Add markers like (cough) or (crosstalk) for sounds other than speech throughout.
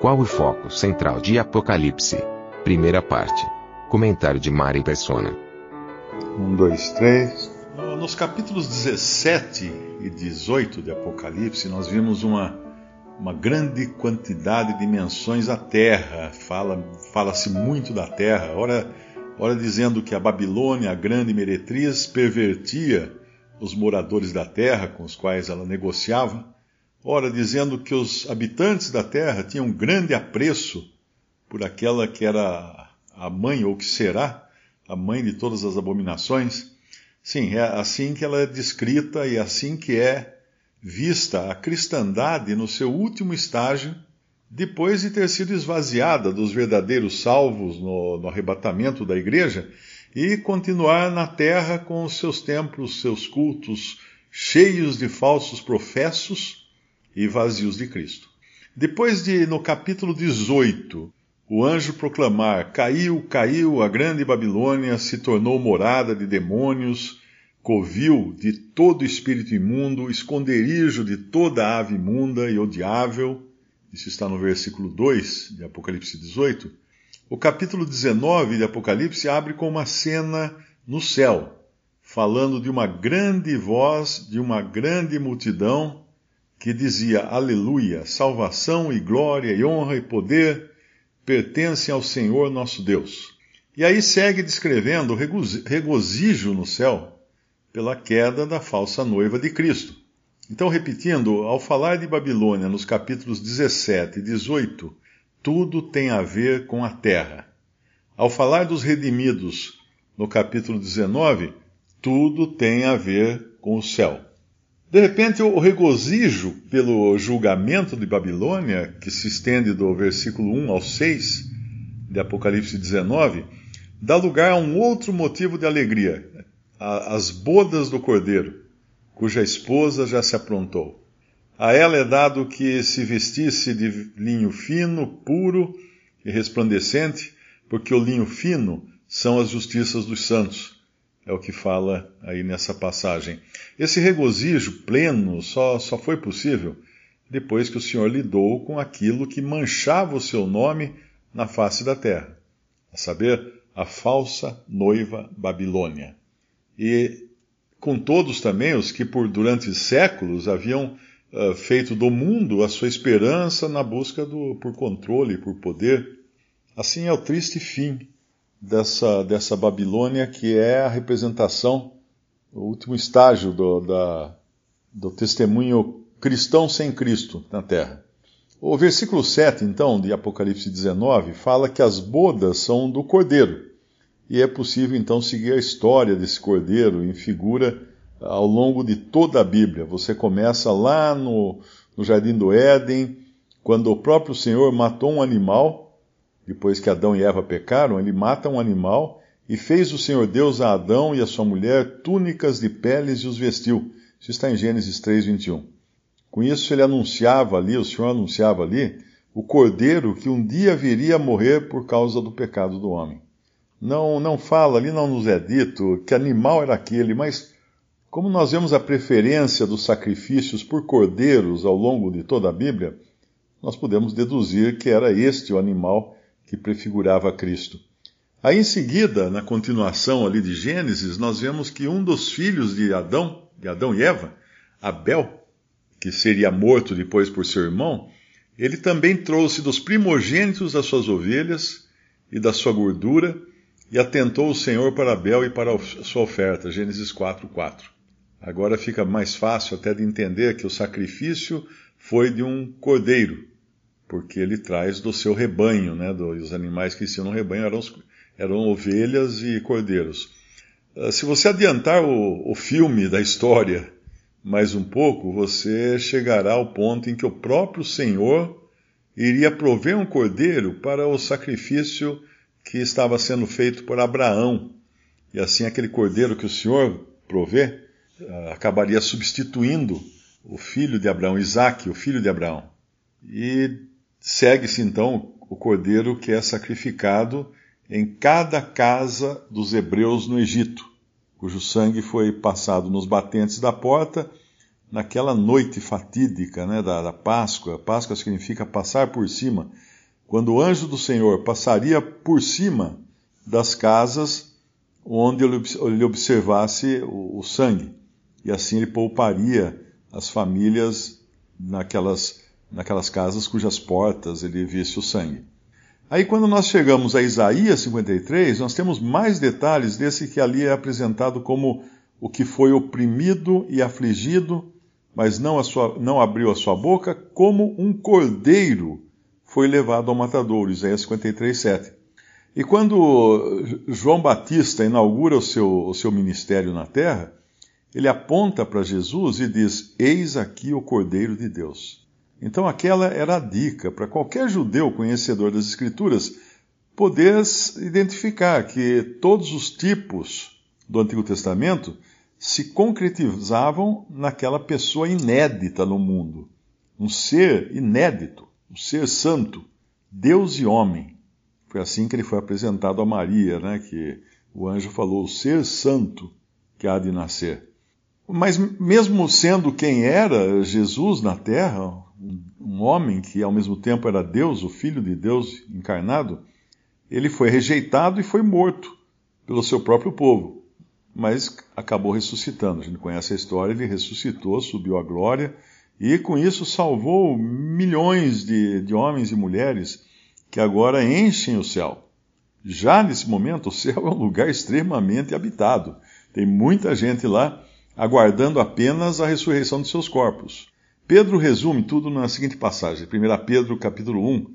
Qual o foco central de Apocalipse? Primeira parte. Comentário de Mari Persona. Um, dois, três. Nos capítulos 17 e 18 de Apocalipse, nós vimos uma uma grande quantidade de menções à terra. Fala, fala-se muito da terra. Ora, ora dizendo que a Babilônia, a grande meretriz, pervertia os moradores da terra com os quais ela negociava. Ora, dizendo que os habitantes da terra tinham grande apreço por aquela que era a mãe, ou que será a mãe de todas as abominações. Sim, é assim que ela é descrita e é assim que é vista a cristandade no seu último estágio, depois de ter sido esvaziada dos verdadeiros salvos no, no arrebatamento da igreja, e continuar na terra com os seus templos, seus cultos, cheios de falsos professos e vazios de Cristo. Depois de, no capítulo 18, o anjo proclamar: Caiu, caiu, a grande Babilônia se tornou morada de demônios covil de todo espírito imundo, esconderijo de toda ave imunda e odiável. Isso está no versículo 2 de Apocalipse 18. O capítulo 19 de Apocalipse abre com uma cena no céu, falando de uma grande voz, de uma grande multidão que dizia: Aleluia, salvação e glória e honra e poder pertencem ao Senhor nosso Deus. E aí segue descrevendo o regozijo no céu pela queda da falsa noiva de Cristo. Então, repetindo, ao falar de Babilônia nos capítulos 17 e 18, tudo tem a ver com a terra. Ao falar dos redimidos no capítulo 19, tudo tem a ver com o céu. De repente, o regozijo pelo julgamento de Babilônia, que se estende do versículo 1 ao 6 de Apocalipse 19, dá lugar a um outro motivo de alegria, as bodas do cordeiro, cuja esposa já se aprontou. A ela é dado que se vestisse de linho fino, puro e resplandecente, porque o linho fino são as justiças dos santos. É o que fala aí nessa passagem. Esse regozijo pleno só, só foi possível depois que o Senhor lidou com aquilo que manchava o seu nome na face da terra, a saber, a falsa noiva Babilônia e com todos também os que por durante séculos haviam uh, feito do mundo a sua esperança na busca do, por controle, por poder. Assim é o triste fim dessa, dessa Babilônia que é a representação, o último estágio do, da, do testemunho cristão sem Cristo na terra. O versículo 7, então, de Apocalipse 19, fala que as bodas são do cordeiro. E é possível então seguir a história desse cordeiro em figura ao longo de toda a Bíblia. Você começa lá no, no Jardim do Éden, quando o próprio Senhor matou um animal, depois que Adão e Eva pecaram, ele mata um animal e fez o Senhor Deus a Adão e a sua mulher túnicas de peles e os vestiu. Isso está em Gênesis 3, 21. Com isso, ele anunciava ali, o Senhor anunciava ali, o cordeiro que um dia viria a morrer por causa do pecado do homem não, não fala, ali não nos é dito que animal era aquele, mas como nós vemos a preferência dos sacrifícios por cordeiros ao longo de toda a Bíblia, nós podemos deduzir que era este o animal que prefigurava Cristo. Aí em seguida, na continuação ali de Gênesis, nós vemos que um dos filhos de Adão, de Adão e Eva, Abel, que seria morto depois por seu irmão, ele também trouxe dos primogênitos das suas ovelhas e da sua gordura e atentou o Senhor para Abel e para a sua oferta. Gênesis 4, 4. Agora fica mais fácil até de entender que o sacrifício foi de um cordeiro, porque ele traz do seu rebanho, né? Os animais que tinham no rebanho eram, eram ovelhas e cordeiros. Ah, se você adiantar o, o filme da história mais um pouco, você chegará ao ponto em que o próprio Senhor iria prover um cordeiro para o sacrifício que estava sendo feito por Abraão. E assim aquele cordeiro que o Senhor provê ah, acabaria substituindo o filho de Abraão, Isaac, o filho de Abraão. E segue-se então o cordeiro que é sacrificado em cada casa dos hebreus no Egito, cujo sangue foi passado nos batentes da porta naquela noite fatídica né, da, da Páscoa. Páscoa significa passar por cima. Quando o anjo do Senhor passaria por cima das casas onde ele observasse o, o sangue, e assim ele pouparia as famílias naquelas, naquelas casas cujas portas ele visse o sangue. Aí, quando nós chegamos a Isaías 53, nós temos mais detalhes desse que ali é apresentado como o que foi oprimido e afligido mas não, sua, não abriu a sua boca, como um cordeiro foi levado ao matadouro. Isaías 53, 7. E quando João Batista inaugura o seu, o seu ministério na terra, ele aponta para Jesus e diz: Eis aqui o Cordeiro de Deus. Então, aquela era a dica para qualquer judeu conhecedor das Escrituras poder identificar que todos os tipos do Antigo Testamento se concretizavam naquela pessoa inédita no mundo, um ser inédito, um ser santo, Deus e homem. Foi assim que ele foi apresentado a Maria, né, que o anjo falou, o ser santo que há de nascer. Mas mesmo sendo quem era Jesus na terra, um homem que ao mesmo tempo era Deus, o Filho de Deus encarnado, ele foi rejeitado e foi morto pelo seu próprio povo mas acabou ressuscitando. A gente conhece a história, ele ressuscitou, subiu à glória e com isso salvou milhões de, de homens e mulheres que agora enchem o céu. Já nesse momento, o céu é um lugar extremamente habitado. Tem muita gente lá aguardando apenas a ressurreição de seus corpos. Pedro resume tudo na seguinte passagem, 1 Pedro capítulo 1,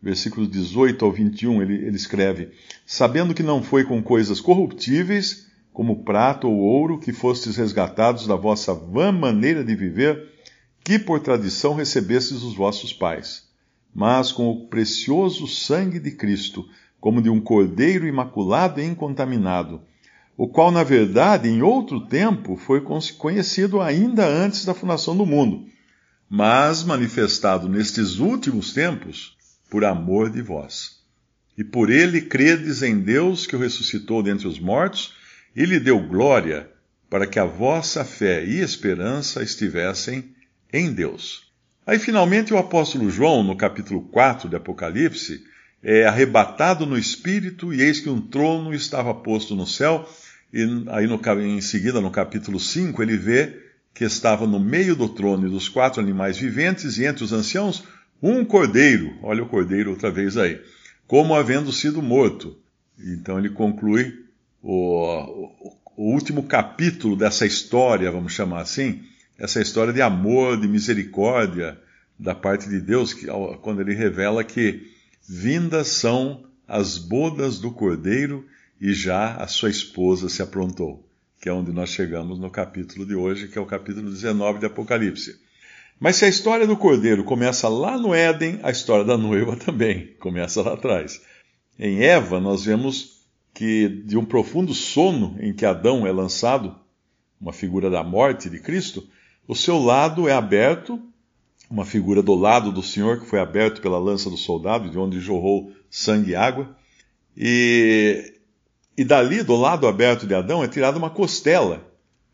versículos 18 ao 21, ele, ele escreve, Sabendo que não foi com coisas corruptíveis, como prata ou ouro, que fostes resgatados da vossa vã maneira de viver, que por tradição recebestes os vossos pais, mas com o precioso sangue de Cristo, como de um cordeiro imaculado e incontaminado, o qual, na verdade, em outro tempo foi conhecido ainda antes da fundação do mundo, mas manifestado nestes últimos tempos por amor de vós. E por ele credes em Deus que o ressuscitou dentre os mortos, e lhe deu glória para que a vossa fé e esperança estivessem em Deus. Aí, finalmente, o apóstolo João, no capítulo 4 de Apocalipse, é arrebatado no espírito, e eis que um trono estava posto no céu, e aí no, em seguida, no capítulo 5, ele vê que estava no meio do trono e dos quatro animais viventes, e entre os anciãos, um cordeiro, olha o cordeiro outra vez aí, como havendo sido morto. Então ele conclui o, o último capítulo dessa história, vamos chamar assim, essa história de amor, de misericórdia da parte de Deus, que, quando ele revela que vindas são as bodas do cordeiro e já a sua esposa se aprontou, que é onde nós chegamos no capítulo de hoje, que é o capítulo 19 de Apocalipse. Mas se a história do cordeiro começa lá no Éden, a história da noiva (laughs) também começa lá atrás. Em Eva, nós vemos que de um profundo sono em que Adão é lançado, uma figura da morte de Cristo, o seu lado é aberto, uma figura do lado do Senhor que foi aberto pela lança do soldado, de onde jorrou sangue e água, e, e dali, do lado aberto de Adão, é tirada uma costela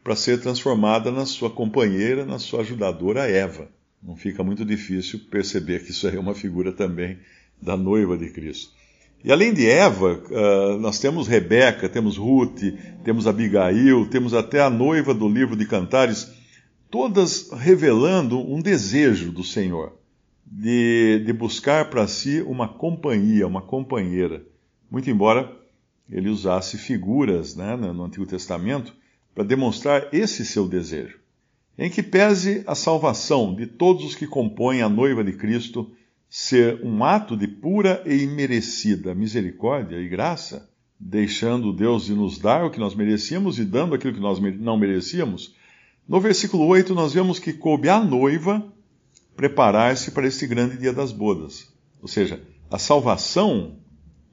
para ser transformada na sua companheira, na sua ajudadora Eva. Não fica muito difícil perceber que isso é uma figura também da noiva de Cristo. E além de Eva, uh, nós temos Rebeca, temos Ruth, temos Abigail, temos até a noiva do livro de Cantares, todas revelando um desejo do Senhor de, de buscar para si uma companhia, uma companheira. Muito embora ele usasse figuras né, no Antigo Testamento para demonstrar esse seu desejo. Em que pese a salvação de todos os que compõem a noiva de Cristo ser um ato de pura e imerecida misericórdia e graça, deixando Deus de nos dar o que nós merecíamos e dando aquilo que nós não merecíamos, No versículo 8, nós vemos que coube à noiva preparar-se para este grande dia das bodas. Ou seja, a salvação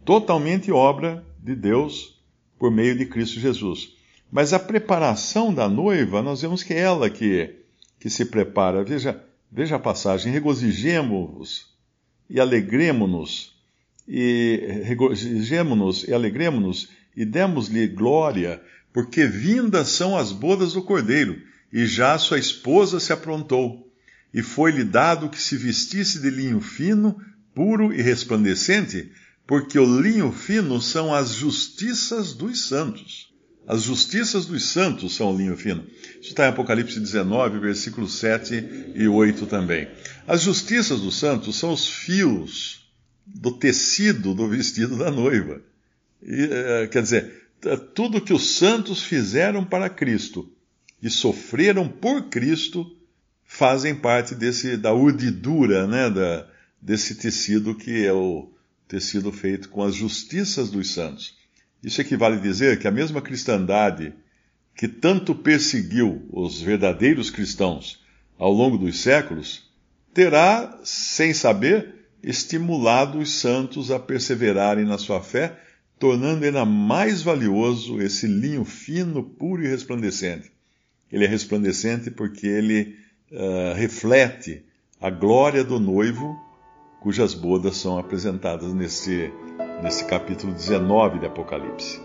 totalmente obra de Deus por meio de Cristo Jesus. Mas a preparação da noiva, nós vemos que é ela que, que se prepara. Veja, veja a passagem: regozijemo-vos e alegremo-nos, e regozijemo-nos e alegremo-nos, e demos-lhe glória, porque vindas são as bodas do cordeiro, e já sua esposa se aprontou. E foi-lhe dado que se vestisse de linho fino, puro e resplandecente, porque o linho fino são as justiças dos santos. As justiças dos santos são o linho fino. Isso está em Apocalipse 19, versículos 7 e 8 também. As justiças dos santos são os fios do tecido do vestido da noiva. E, é, quer dizer, tudo que os santos fizeram para Cristo e sofreram por Cristo fazem parte desse, da urdidura, né, da, desse tecido que é o, tecido feito com as justiças dos santos. Isso equivale a dizer que a mesma cristandade que tanto perseguiu os verdadeiros cristãos ao longo dos séculos, terá, sem saber, estimulado os santos a perseverarem na sua fé, tornando ainda mais valioso esse linho fino, puro e resplandecente. Ele é resplandecente porque ele uh, reflete a glória do noivo cujas bodas são apresentadas nesse, nesse capítulo 19 de Apocalipse.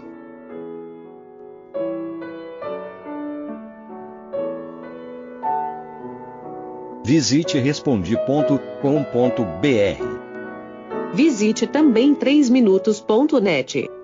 Visite respondi.com.br. Visite também 3minutos.net.